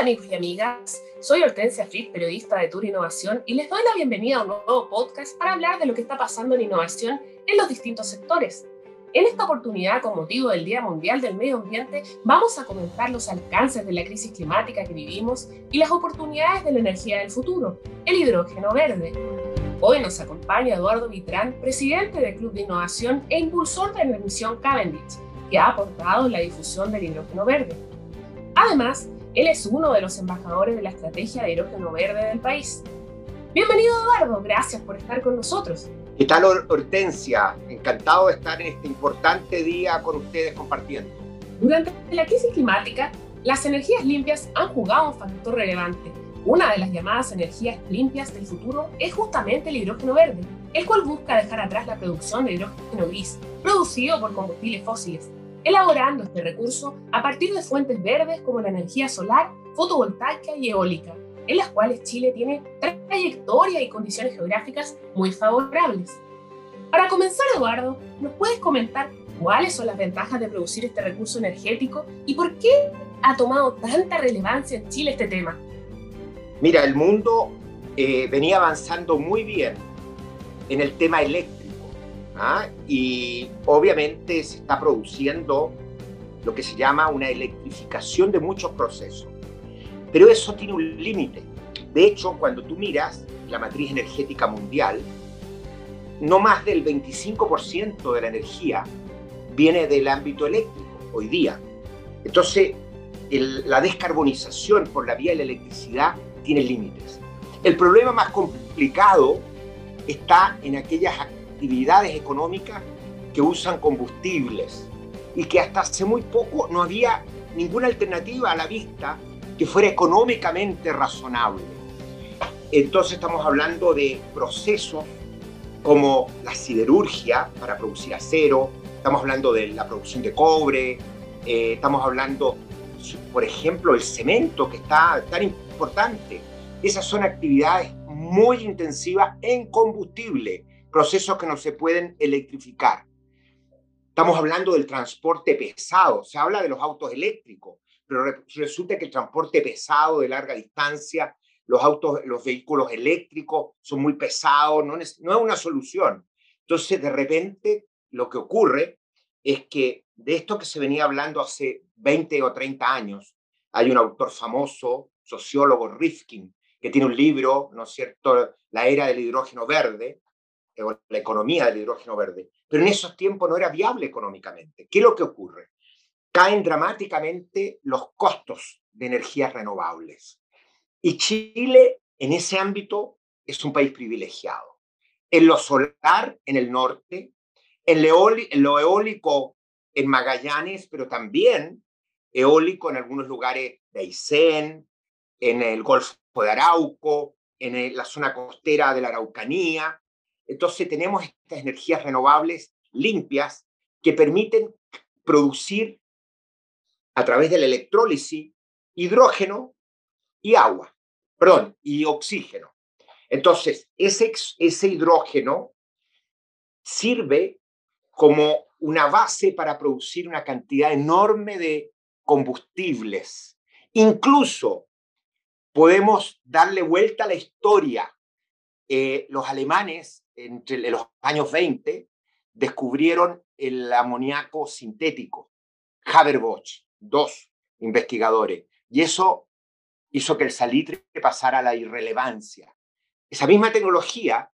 Amigos y amigas, soy Hortensia Fritz, periodista de Tour Innovación, y les doy la bienvenida a un nuevo podcast para hablar de lo que está pasando en innovación en los distintos sectores. En esta oportunidad, con motivo del Día Mundial del Medio Ambiente, vamos a comentar los alcances de la crisis climática que vivimos y las oportunidades de la energía del futuro, el hidrógeno verde. Hoy nos acompaña Eduardo Vitrán, presidente del Club de Innovación e impulsor de la misión Cavendish, que ha aportado la difusión del hidrógeno verde. Además, él es uno de los embajadores de la estrategia de hidrógeno verde del país. Bienvenido Eduardo, gracias por estar con nosotros. ¿Qué tal Hortensia? Encantado de estar en este importante día con ustedes compartiendo. Durante la crisis climática, las energías limpias han jugado un factor relevante. Una de las llamadas energías limpias del futuro es justamente el hidrógeno verde, el cual busca dejar atrás la producción de hidrógeno gris, producido por combustibles fósiles, elaborando este recurso a partir de fuentes verdes como la energía solar, fotovoltaica y eólica, en las cuales Chile tiene trayectoria y condiciones geográficas muy favorables. Para comenzar, Eduardo, ¿nos puedes comentar cuáles son las ventajas de producir este recurso energético y por qué ha tomado tanta relevancia en Chile este tema? Mira, el mundo eh, venía avanzando muy bien en el tema eléctrico ¿ah? y obviamente se está produciendo lo que se llama una electrificación de muchos procesos. Pero eso tiene un límite. De hecho, cuando tú miras la matriz energética mundial, no más del 25% de la energía viene del ámbito eléctrico hoy día. Entonces, la descarbonización por la vía de la electricidad tiene límites. El problema más complicado está en aquellas actividades económicas que usan combustibles y que hasta hace muy poco no había ninguna alternativa a la vista que fuera económicamente razonable. Entonces estamos hablando de procesos como la siderurgia para producir acero, estamos hablando de la producción de cobre, eh, estamos hablando, por ejemplo, el cemento que está tan importante. Esas son actividades muy intensivas en combustible procesos que no se pueden electrificar. Estamos hablando del transporte pesado, se habla de los autos eléctricos, pero resulta que el transporte pesado de larga distancia, los autos, los vehículos eléctricos son muy pesados, no no es una solución. Entonces, de repente, lo que ocurre es que de esto que se venía hablando hace 20 o 30 años, hay un autor famoso, sociólogo Rifkin, que tiene un libro, ¿no es cierto?, La era del hidrógeno verde, la economía del hidrógeno verde, pero en esos tiempos no era viable económicamente. ¿Qué es lo que ocurre? Caen dramáticamente los costos de energías renovables. Y Chile, en ese ámbito, es un país privilegiado. En lo solar, en el norte, en, lo eólico, en Magallanes, pero también eólico en algunos lugares de Aysén, en el Golfo de Arauco, en la zona costera de la Araucanía, entonces tenemos estas energías renovables limpias que permiten producir a través de la electrólisis hidrógeno y agua, perdón, y oxígeno. Entonces, ese, ese hidrógeno sirve como una base para producir una cantidad enorme de combustibles. Incluso podemos darle vuelta a la historia. Eh, los alemanes entre los años 20 descubrieron el amoníaco sintético. Haber-Bosch, dos investigadores. Y eso hizo que el salitre pasara a la irrelevancia. Esa misma tecnología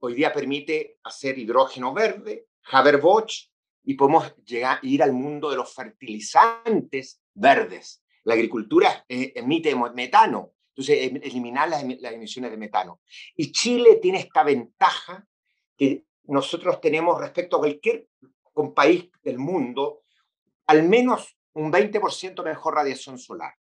hoy día permite hacer hidrógeno verde, Haber-Bosch, y podemos llegar, ir al mundo de los fertilizantes verdes. La agricultura eh, emite metano, entonces, em, eliminar las, emisiones de metano. Y Chile tiene esta ventaja que nosotros tenemos respecto a cualquier país del mundo, al menos un 20% mejor radiación solar.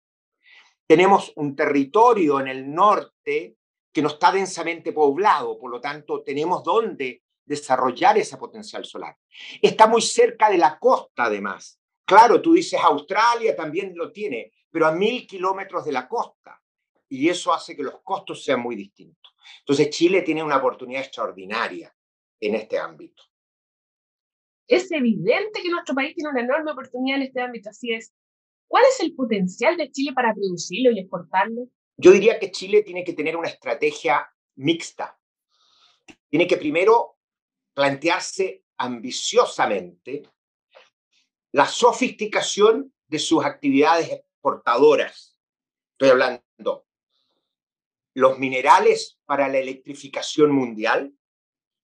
Tenemos un territorio en el norte que no está densamente poblado, por lo tanto tenemos dónde desarrollar ese potencial solar. Está muy cerca de la costa, además. Claro, tú dices Australia también lo tiene, pero a mil kilómetros de la costa y eso hace que los costos sean muy distintos. Entonces Chile tiene una oportunidad extraordinaria en este ámbito. Es evidente que nuestro país tiene una enorme oportunidad en este ámbito, así es. ¿Cuál es el potencial de Chile para producirlo y exportarlo? Yo diría que Chile tiene que tener una estrategia mixta. Tiene que primero plantearse ambiciosamente la sofisticación de sus actividades exportadoras. Estoy hablando los minerales para la electrificación mundial,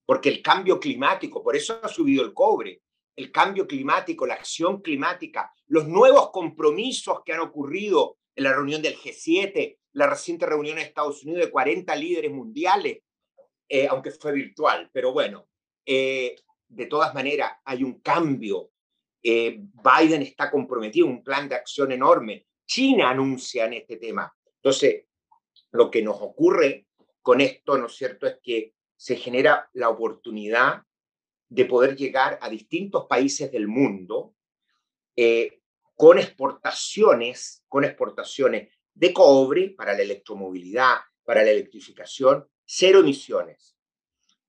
porque el cambio climático, por eso ha subido el cobre, el cambio climático, la acción climática, los nuevos compromisos que han ocurrido en la reunión del G7, la reciente reunión en Estados Unidos de 40 líderes mundiales, eh, aunque fue virtual, pero bueno, eh, de todas maneras hay un cambio. Eh, Biden está comprometido, un plan de acción enorme. China anuncia en este tema. Entonces, lo que nos ocurre con esto, ¿no es cierto?, es que se genera la oportunidad de poder llegar a distintos países del mundo eh, con exportaciones, con exportaciones de cobre para la electromovilidad, para la electrificación, cero emisiones.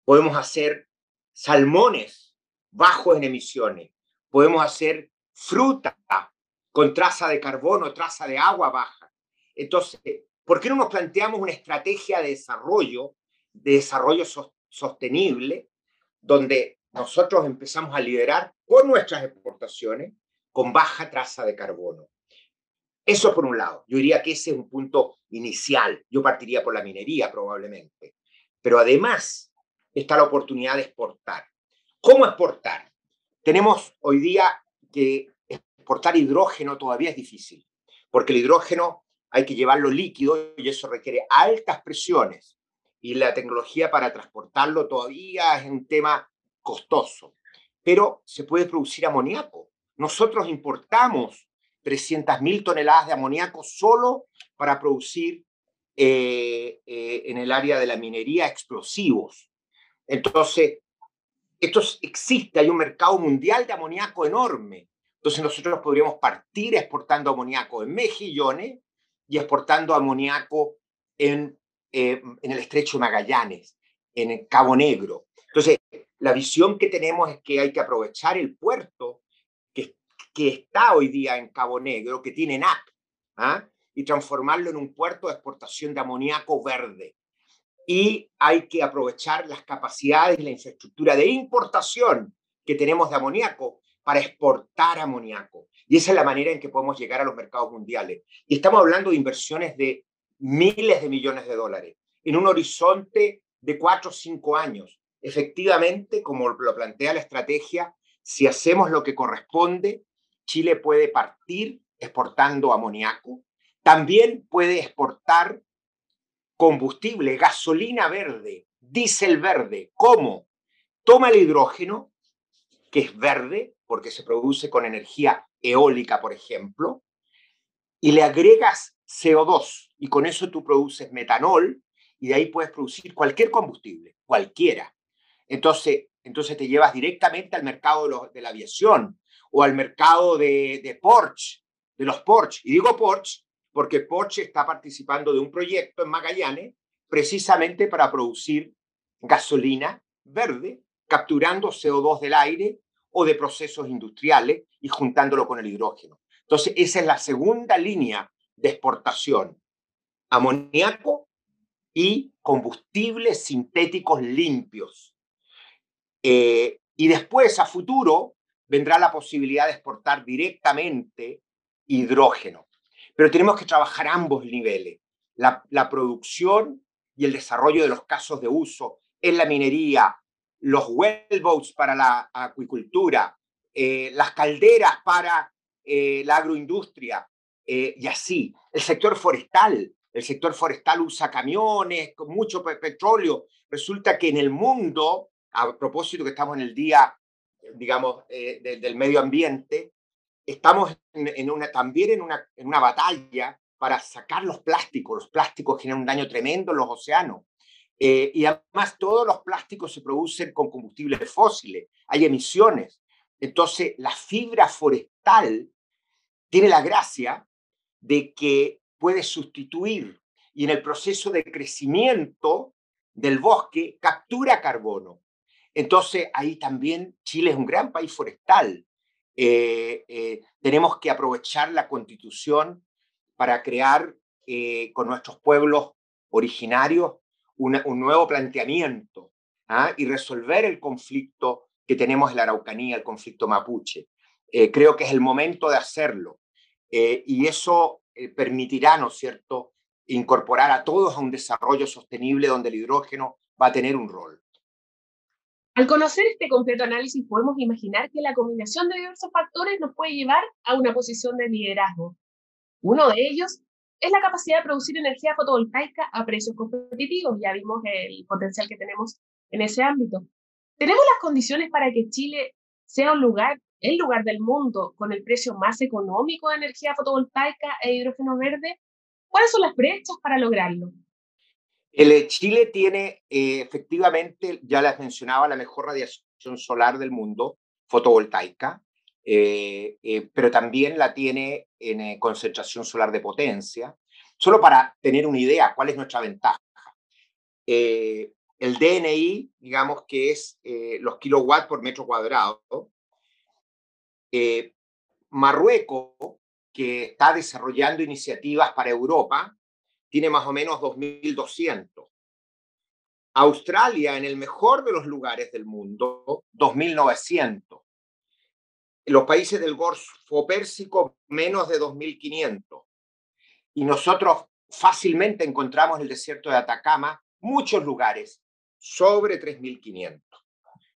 Podemos hacer salmones bajos en emisiones. Podemos hacer fruta con traza de carbono, traza de agua baja. Entonces, ¿por qué no nos planteamos una estrategia de desarrollo de desarrollo sostenible, donde nosotros empezamos a liderar con nuestras exportaciones con baja traza de carbono. Eso por un lado. Yo diría que ese es un punto inicial. Yo partiría por la minería probablemente. Pero además está la oportunidad de exportar. ¿Cómo exportar? Tenemos hoy día que exportar hidrógeno todavía es difícil, porque el hidrógeno hay que llevarlo líquido y eso requiere altas presiones y la tecnología para transportarlo todavía es un tema costoso. Pero se puede producir amoníaco. Nosotros importamos 300.000 toneladas de amoníaco solo para producir eh, eh, en el área de la minería explosivos. Entonces, esto existe, hay un mercado mundial de amoníaco enorme. Entonces nosotros podríamos partir exportando amoníaco en mejillones y exportando amoníaco en eh, en el estrecho Magallanes, en el Cabo Negro. Entonces, la visión que tenemos es que hay que aprovechar el puerto que, que está hoy día en Cabo Negro, que tiene NAP, ¿ah? y transformarlo en un puerto de exportación de amoníaco verde. Y hay que aprovechar las capacidades y la infraestructura de importación que tenemos de amoníaco para exportar amoníaco. Y esa es la manera en que podemos llegar a los mercados mundiales. Y estamos hablando de inversiones de miles de millones de dólares en un horizonte de cuatro o cinco años. Efectivamente, como lo plantea la estrategia, si hacemos lo que corresponde, Chile puede partir exportando amoníaco, también puede exportar combustible, gasolina verde, diésel verde. ¿Cómo? Toma el hidrógeno, que es verde, porque se produce con energía eólica, por ejemplo, y le agregas CO2 y con eso tú produces metanol y de ahí puedes producir cualquier combustible, cualquiera. Entonces, entonces te llevas directamente al mercado de, la aviación o al mercado de, de Porsche, de los Porsche. Y digo Porsche porque Porsche está participando de un proyecto en Magallanes precisamente para producir gasolina verde, capturando CO2 del aire o de procesos industriales y juntándolo con el hidrógeno. Entonces, esa es la segunda línea de exportación. Amoníaco y combustibles sintéticos limpios. Eh, y después, a futuro, vendrá la posibilidad de exportar directamente hidrógeno. Pero tenemos que trabajar ambos niveles, la, producción y el desarrollo de los casos de uso en la minería, los wellboats para la acuicultura, eh, las calderas para eh, la agroindustria, eh, y así. El sector forestal, el sector forestal usa camiones con mucho petróleo. Resulta que en el mundo, a propósito que estamos en el día, digamos, del medio ambiente, estamos también en una, en una batalla para sacar los plásticos. Los plásticos generan un daño tremendo en los océanos. Eh, y además todos los plásticos se producen con combustibles fósiles, hay emisiones. Entonces la fibra forestal tiene la gracia de que puede sustituir y en el proceso de crecimiento del bosque captura carbono. Entonces ahí también Chile es un gran país forestal. tenemos que aprovechar la constitución para crear con nuestros pueblos originarios un nuevo planteamiento ¿ah? y resolver el conflicto que tenemos en la Araucanía, el conflicto mapuche. Eh, creo que es el momento de hacerlo eh, y eso eh, permitirá, ¿no es cierto?, incorporar a todos a un desarrollo sostenible donde el hidrógeno va a tener un rol. Al conocer este completo análisis, podemos imaginar que la combinación de diversos factores nos puede llevar a una posición de liderazgo. Uno de ellos es la capacidad de producir energía fotovoltaica a precios competitivos. Ya vimos el potencial que tenemos en ese ámbito. ¿Tenemos las condiciones para que Chile sea un lugar, el lugar del mundo con el precio más económico de energía fotovoltaica e hidrógeno verde? ¿Cuáles son las brechas para lograrlo? El Chile tiene eh, efectivamente, ya les mencionaba, la mejor radiación solar del mundo, fotovoltaica. Eh, eh, pero también la tiene en eh, concentración solar de potencia. Solo para tener una idea, ¿cuál es nuestra ventaja? el DNI, digamos que es los kilowatts por metro cuadrado. Marruecos, que está desarrollando iniciativas para Europa, tiene más o menos 2.200. Australia, en el mejor de los lugares del mundo, 2.900 los países del Golfo Pérsico menos de 2.500. Y nosotros fácilmente encontramos en el desierto de Atacama muchos lugares sobre 3.500.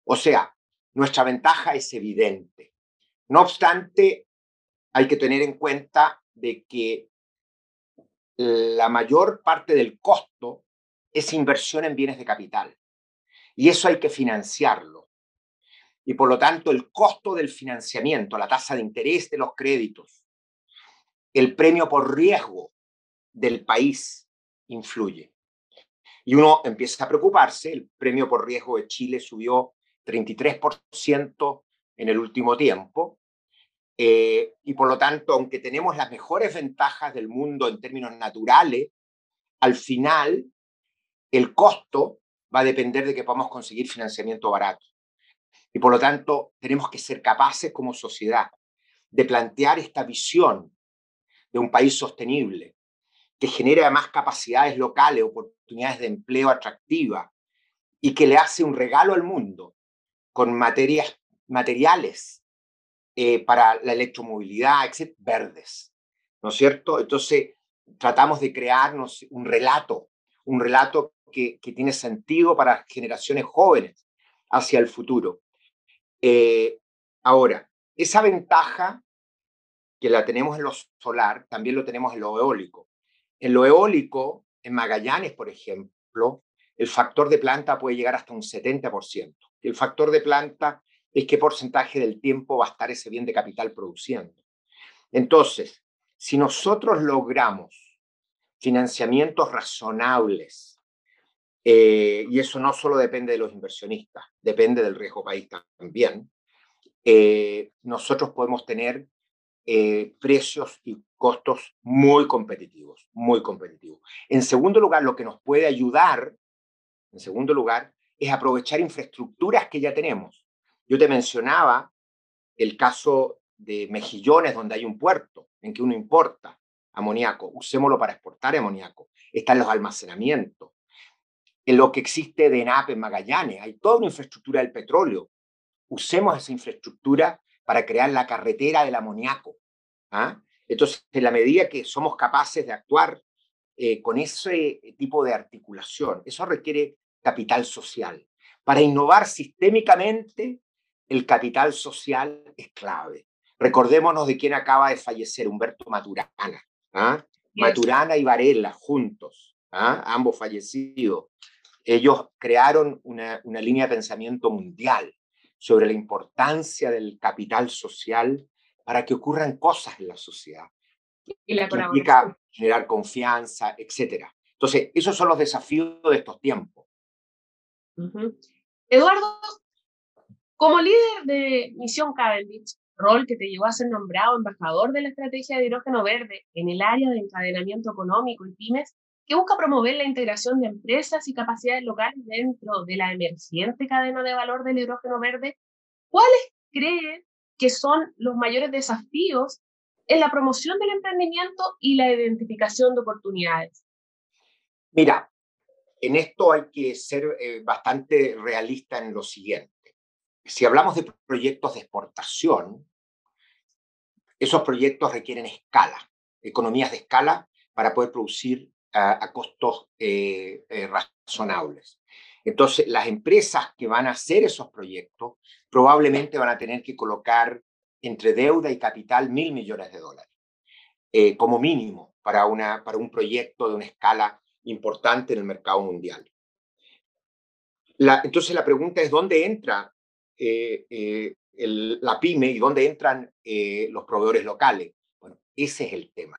O sea, nuestra ventaja es evidente. No obstante, hay que tener en cuenta de que la mayor parte del costo es inversión en bienes de capital. Y eso hay que financiarlo y por lo tanto el costo del financiamiento, la tasa de interés de los créditos, el premio por riesgo del país influye. Y uno empieza a preocuparse, el premio por riesgo de Chile subió 33% en el último tiempo, eh, y por lo tanto, aunque tenemos las mejores ventajas del mundo en términos naturales, al final el costo va a depender de que podamos conseguir financiamiento barato. Y por lo tanto, tenemos que ser capaces como sociedad de plantear esta visión de un país sostenible, que genere además capacidades locales, oportunidades de empleo atractivas y que le hace un regalo al mundo con materias, materiales eh, para la electromovilidad, etc., verdes. ¿No es cierto? Entonces, tratamos de crearnos un relato, un relato que, que tiene sentido para generaciones jóvenes hacia el futuro. Eh, ahora, esa ventaja que la tenemos en lo solar, también lo tenemos en lo eólico. En lo eólico, en Magallanes, por ejemplo, el factor de planta puede llegar hasta un 70%. El factor de planta es qué porcentaje del tiempo va a estar ese bien de capital produciendo. Entonces, si nosotros logramos financiamientos razonables eh, y eso no solo depende de los inversionistas, depende del riesgo país también. Eh, nosotros podemos tener eh, precios y costos muy competitivos, muy competitivos. En segundo lugar, lo que nos puede ayudar, en segundo lugar, es aprovechar infraestructuras que ya tenemos. Yo te mencionaba el caso de Mejillones, donde hay un puerto en que uno importa amoníaco, usémoslo para exportar amoníaco. Están los almacenamientos, en lo que existe de ENAP en Magallanes. Hay toda una infraestructura del petróleo. Usemos esa infraestructura para crear la carretera del amoníaco. ¿ah? Entonces, en la medida que somos capaces de actuar eh, con ese tipo de articulación, eso requiere capital social. Para innovar sistémicamente, el capital social es clave. Recordémonos de quién acaba de fallecer, Humberto Maturana. ¿ah? Maturana y Varela juntos, ¿ah? ambos fallecidos ellos crearon una, línea de pensamiento mundial sobre la importancia del capital social para que ocurran cosas en la sociedad. Y la que implica generar confianza, etc. Entonces, esos son los desafíos de estos tiempos. Eduardo, como líder de Misión Cavendish, rol que te llevó a ser nombrado embajador de la estrategia de hidrógeno verde en el área de encadenamiento económico y pymes, que busca promover la integración de empresas y capacidades locales dentro de la emergente cadena de valor del hidrógeno verde, ¿cuáles creen que son los mayores desafíos en la promoción del emprendimiento y la identificación de oportunidades? Mira, en esto hay que ser eh, bastante realista en lo siguiente. Si hablamos de proyectos de exportación, esos proyectos requieren escala, economías de escala para poder producir a, costos eh, eh, razonables. Entonces, las empresas que van a hacer esos proyectos probablemente van a tener que colocar entre deuda y capital mil millones de dólares, eh, como mínimo, para, una, para un proyecto de una escala importante en el mercado mundial. Entonces, la pregunta es, ¿dónde entra la pyme y dónde entran los proveedores locales? Bueno, ese es el tema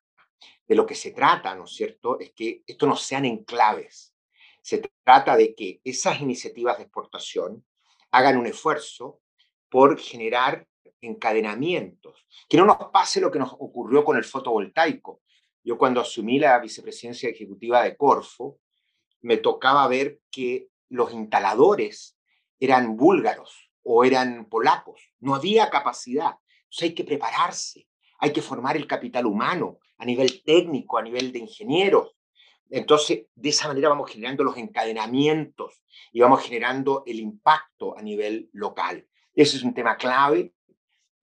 de lo que se trata, ¿no es cierto?, es que esto no sean enclaves. Se trata de que esas iniciativas de exportación hagan un esfuerzo por generar encadenamientos, que no nos pase lo que nos ocurrió con el fotovoltaico. Yo cuando asumí la vicepresidencia ejecutiva de Corfo, me tocaba ver que los instaladores eran búlgaros o eran polacos. No había capacidad. Entonces hay que prepararse, hay que formar el capital humano a nivel técnico, a nivel de ingenieros. Entonces, de esa manera vamos generando los encadenamientos y vamos generando el impacto a nivel local. Ese es un tema clave.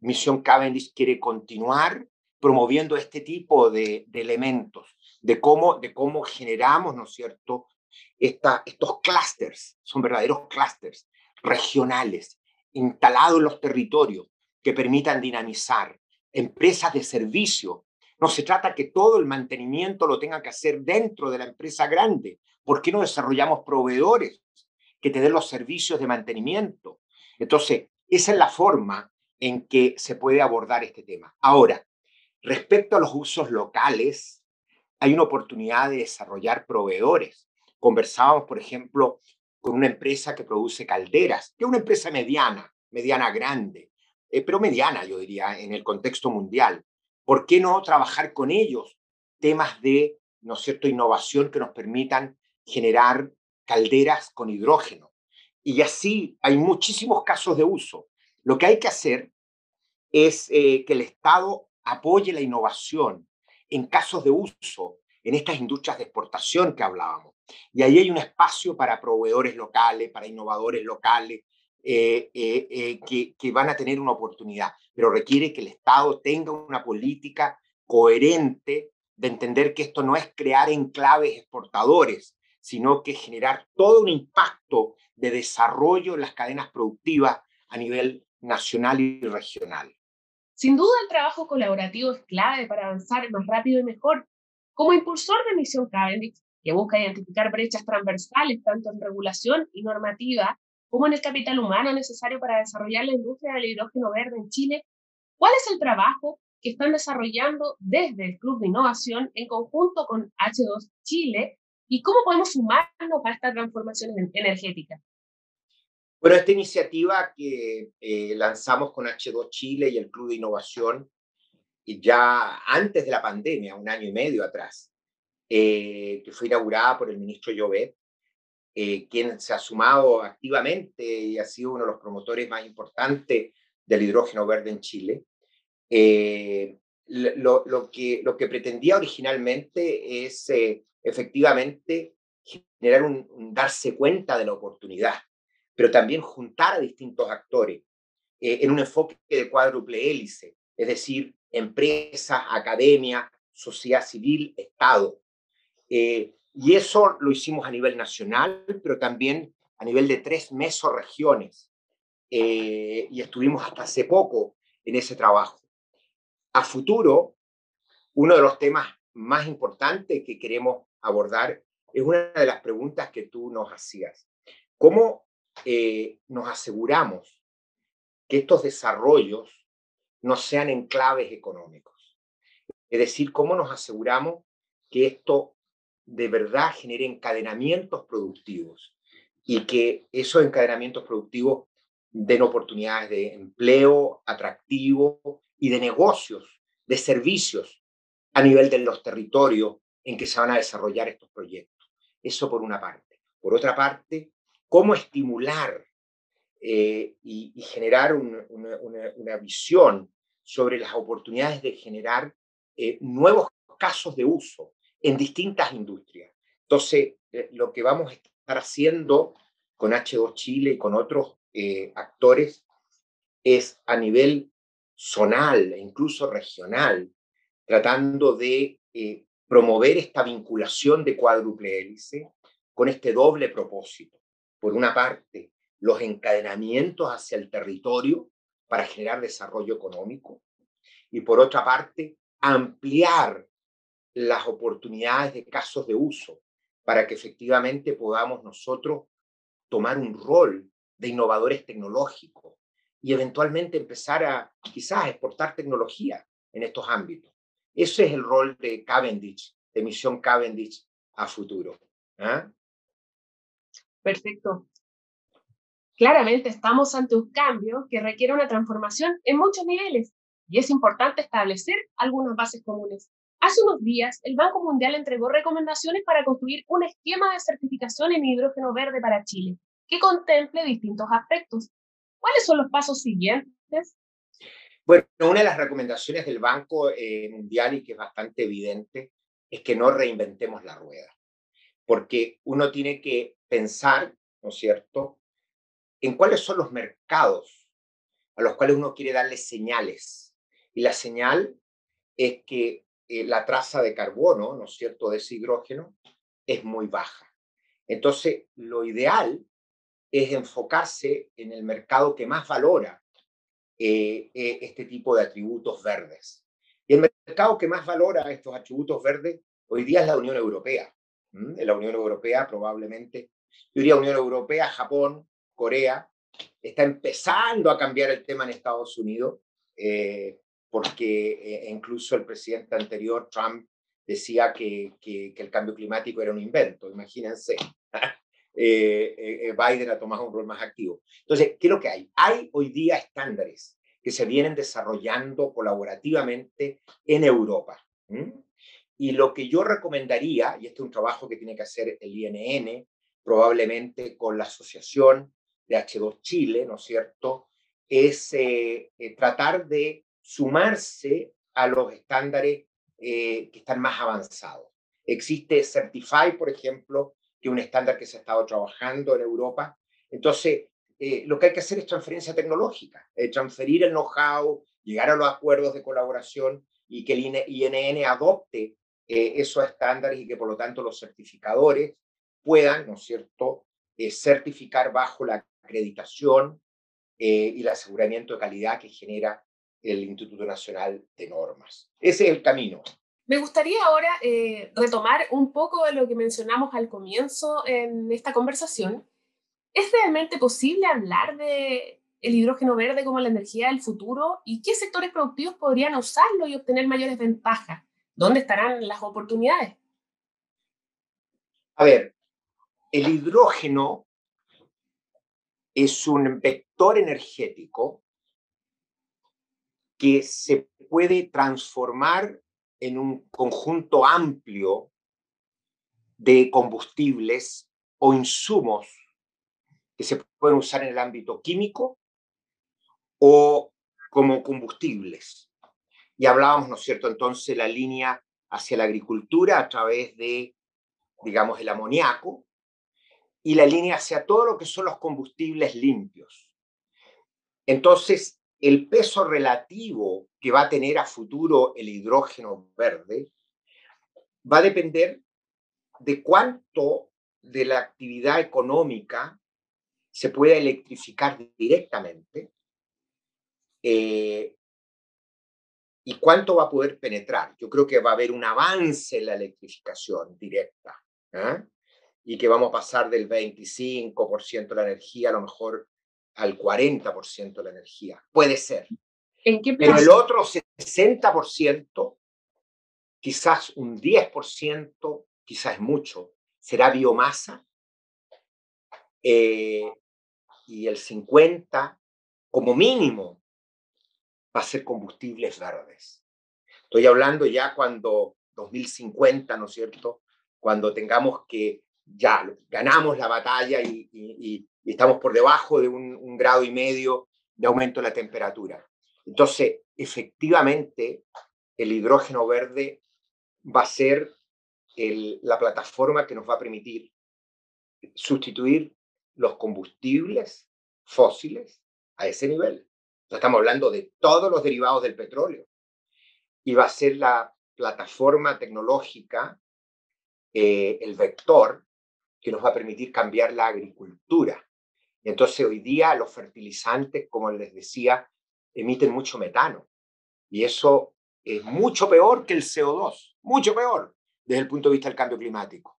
Misión Cavendish quiere continuar promoviendo este tipo de, elementos, de cómo, de cómo generamos, ¿no es cierto?, estos clústeres, son verdaderos clústeres regionales, instalados en los territorios, que permitan dinamizar, empresas de servicio. No se trata que todo el mantenimiento lo tenga que hacer dentro de la empresa grande. ¿Por qué no desarrollamos proveedores que te den los servicios de mantenimiento? Entonces, esa es la forma en que se puede abordar este tema. Ahora, respecto a los usos locales, hay una oportunidad de desarrollar proveedores. Conversábamos, por ejemplo, con una empresa que produce calderas, que es una empresa mediana, mediana grande, eh, pero mediana, yo diría, en el contexto mundial. ¿Por qué no trabajar con ellos temas de, ¿no cierto?, innovación que nos permitan generar calderas con hidrógeno. Y así hay muchísimos casos de uso. Lo que hay que hacer es eh, que el Estado apoye la innovación en casos de uso en estas industrias de exportación que hablábamos. Y ahí hay un espacio para proveedores locales, para innovadores locales, eh, eh, eh, que, van a tener una oportunidad, pero requiere que el Estado tenga una política coherente de entender que esto no es crear enclaves exportadores, sino que generar todo un impacto de desarrollo en las cadenas productivas a nivel nacional y regional. Sin duda el trabajo colaborativo es clave para avanzar más rápido y mejor. Como impulsor de Misión Cavendish, que busca identificar brechas transversales tanto en regulación y normativa, como en el capital humano necesario para desarrollar la industria del hidrógeno verde en Chile, ¿cuál es el trabajo que están desarrollando desde el Club de Innovación en conjunto con H2 Chile y cómo podemos sumarnos a esta transformación energética? Bueno, esta iniciativa que eh, lanzamos con H2 Chile y el Club de Innovación ya antes de la pandemia, un año y medio atrás, eh, que fue inaugurada por el ministro Llobet, eh, quien se ha sumado activamente y ha sido uno de los promotores más importantes del hidrógeno verde en Chile. Eh, lo, lo, que, lo que pretendía originalmente es eh, efectivamente generar un, darse cuenta de la oportunidad, pero también juntar a distintos actores en un enfoque de cuádruple hélice, es decir, empresas, academia, sociedad civil, Estado. Y eso lo hicimos a nivel nacional, pero también a nivel de tres mesorregiones. Eh, y estuvimos hasta hace poco en ese trabajo. A futuro, uno de los temas más importantes que queremos abordar es una de las preguntas que tú nos hacías. ¿Cómo eh, nos aseguramos que estos desarrollos no sean enclaves económicos? Es decir, ¿cómo nos aseguramos que esto de verdad genere encadenamientos productivos y que esos encadenamientos productivos den oportunidades de empleo atractivo y de negocios, de servicios a nivel de los territorios en que se van a desarrollar estos proyectos. Eso por una parte. Por otra parte, cómo estimular eh, y, generar una, visión sobre las oportunidades de generar eh, nuevos casos de uso en distintas industrias. Entonces, eh, lo que vamos a estar haciendo con H2 Chile y con otros actores es a nivel zonal e incluso regional, tratando de promover esta vinculación de cuádruple hélice con este doble propósito. Por una parte, los encadenamientos hacia el territorio para generar desarrollo económico y por otra parte, ampliar las oportunidades de casos de uso para que efectivamente podamos nosotros tomar un rol de innovadores tecnológicos y eventualmente empezar a quizás exportar tecnología en estos ámbitos. Ese es el rol de Cavendish, de Misión Cavendish a futuro. ¿ah? Perfecto. Claramente estamos ante un cambio que requiere una transformación en muchos niveles y es importante establecer algunas bases comunes. Hace unos días, el Banco Mundial entregó recomendaciones para construir un esquema de certificación en hidrógeno verde para Chile, que contemple distintos aspectos. ¿Cuáles son los pasos siguientes? Bueno, una de las recomendaciones del Banco eh, Mundial y que es bastante evidente es que no reinventemos la rueda, porque uno tiene que pensar, ¿no es cierto?, en cuáles son los mercados a los cuales uno quiere darle señales. Y la señal es que eh, la traza de carbono, ¿no es cierto?, de ese hidrógeno es muy baja. Entonces, lo ideal es enfocarse en el mercado que más valora eh, eh, este tipo de atributos verdes. Y el mercado que más valora estos atributos verdes hoy día es la Unión Europea. En la Unión Europea probablemente, yo diría Unión Europea, Japón, Corea, está empezando a cambiar el tema en Estados Unidos, eh, porque incluso el presidente anterior, Trump, decía que, que, el cambio climático era un invento, imagínense. Eh, eh, eh, Biden ha tomado un rol más activo. Entonces, ¿qué es lo que hay? Hay hoy día estándares que se vienen desarrollando colaborativamente en Europa. Y lo que yo recomendaría, y este es un trabajo que tiene que hacer el INN, probablemente con la asociación de H2 Chile, ¿no es cierto?, es tratar de sumarse a los estándares que están más avanzados. Existe Certify, por ejemplo, que un estándar que se ha estado trabajando en Europa. Entonces, eh, lo que hay que hacer es transferencia tecnológica, eh, transferir el know-how, llegar a los acuerdos de colaboración y que el INN adopte eh, esos estándares y que por lo tanto los certificadores puedan, ¿no es cierto?, certificar bajo la acreditación y el aseguramiento de calidad que genera el Instituto Nacional de Normas. Ese es el camino. Me gustaría ahora eh, retomar un poco de lo que mencionamos al comienzo en esta conversación. ¿Es realmente posible hablar de el hidrógeno verde como la energía del futuro y qué sectores productivos podrían usarlo y obtener mayores ventajas? ¿Dónde estarán las oportunidades? A ver, el hidrógeno es un vector energético que se puede transformar en un conjunto amplio de combustibles o insumos que se pueden usar en el ámbito químico o como combustibles. Y hablábamos, ¿no es cierto?, entonces la línea hacia la agricultura a través de, digamos, el amoníaco y la línea hacia todo lo que son los combustibles limpios. Entonces, el peso relativo que va a tener a futuro el hidrógeno verde va a depender de cuánto de la actividad económica se pueda electrificar directamente eh, y cuánto va a poder penetrar. Yo creo que va a haber un avance en la electrificación directa ¿eh? y que vamos a pasar del 25% de la energía a lo mejor al 40% de la energía. Puede ser. ¿En qué Pero el otro 60%, quizás un 10%, quizás mucho, será biomasa. Eh, y el 50%, como mínimo, va a ser combustibles verdes. Estoy hablando ya cuando 2050, ¿no es cierto? Cuando tengamos que ya ganamos la batalla y, estamos por debajo de un, grado y medio de aumento de la temperatura. Entonces, efectivamente, el hidrógeno verde va a ser la plataforma que nos va a permitir sustituir los combustibles fósiles a ese nivel. estamos hablando de todos los derivados del petróleo. Y va a ser la plataforma tecnológica, eh, el vector, que nos va a permitir cambiar la agricultura. Y entonces hoy día los fertilizantes, como les decía, emiten mucho metano. Y eso es mucho peor que el CO2, mucho peor desde el punto de vista del cambio climático.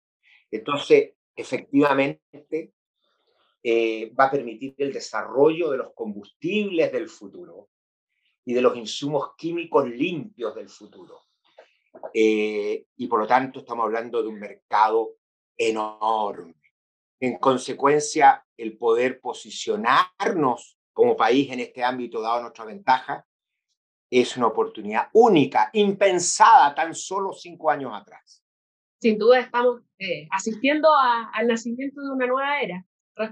Entonces, efectivamente, eh, va a permitir el desarrollo de los combustibles del futuro y de los insumos químicos limpios del futuro. Eh, y por lo tanto estamos hablando de un mercado enorme. En consecuencia, el poder posicionarnos como país en este ámbito, dado nuestra ventaja, es una oportunidad única, impensada tan solo cinco años atrás. Sin duda estamos eh, asistiendo al nacimiento de una nueva era.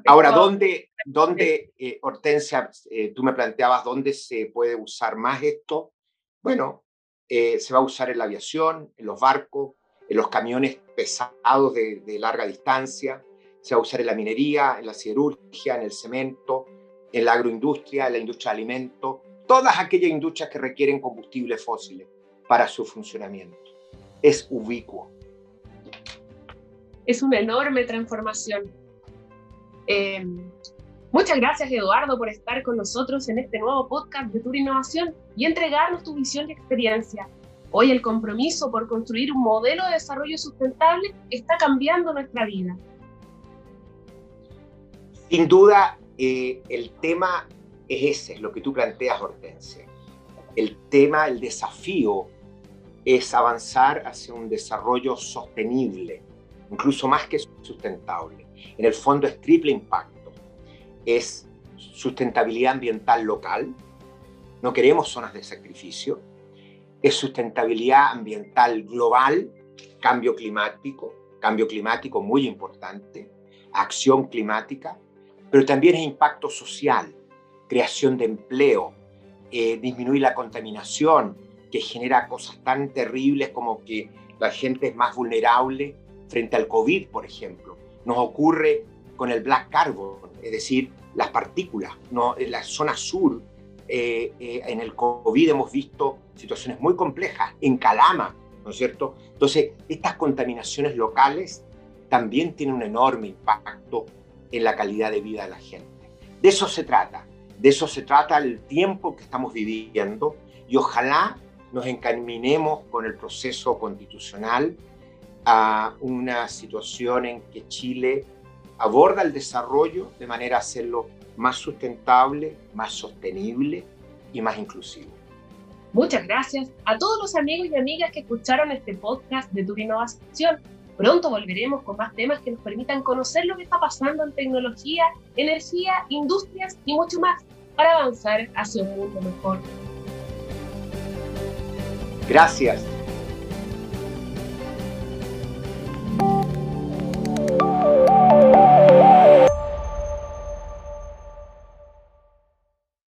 Ahora, ¿dónde, dónde eh, Hortensia, eh, tú me planteabas dónde se puede usar más esto? Bueno, se va a usar en la aviación, en los barcos, en los camiones pesados de, larga distancia, se va a usar en la minería, en la siderurgia, en el cemento, en la agroindustria, en la industria de alimentos, todas aquellas industrias que requieren combustibles fósiles para su funcionamiento. Es ubicuo. Es una enorme transformación eh, muchas gracias, Eduardo, por estar con nosotros en este nuevo podcast de Tour Innovación y entregarnos tu visión y experiencia. Hoy el compromiso por construir un modelo de desarrollo sustentable está cambiando nuestra vida. Sin duda, eh, el tema es ese, es lo que tú planteas, Hortensia. El tema, el desafío es avanzar hacia un desarrollo sostenible, incluso más que sustentable. En el fondo es triple impacto. Es sustentabilidad ambiental local, no queremos zonas de sacrificio, es sustentabilidad ambiental global, cambio climático, cambio climático muy importante, acción climática, pero también es impacto social, creación de empleo, eh, disminuir la contaminación, que genera cosas tan terribles como que la gente es más vulnerable frente al COVID, por ejemplo. Nos ocurre con el black carbon, es decir, las partículas. ¿no? En la zona sur, eh, eh, en el COVID hemos visto situaciones muy complejas, en Calama, ¿no es cierto? Entonces, estas contaminaciones locales también tienen un enorme impacto en la calidad de vida de la gente. De eso se trata, de eso se trata el tiempo que estamos viviendo y ojalá nos encaminemos con el proceso constitucional a una situación en que Chile aborda el desarrollo de manera a hacerlo más sustentable, más sostenible y más inclusivo. Muchas gracias a todos los amigos y amigas que escucharon este podcast de Tu Innovación. Pronto volveremos con más temas que nos permitan conocer lo que está pasando en tecnología, energía, industrias y mucho más para avanzar hacia un mundo mejor. Gracias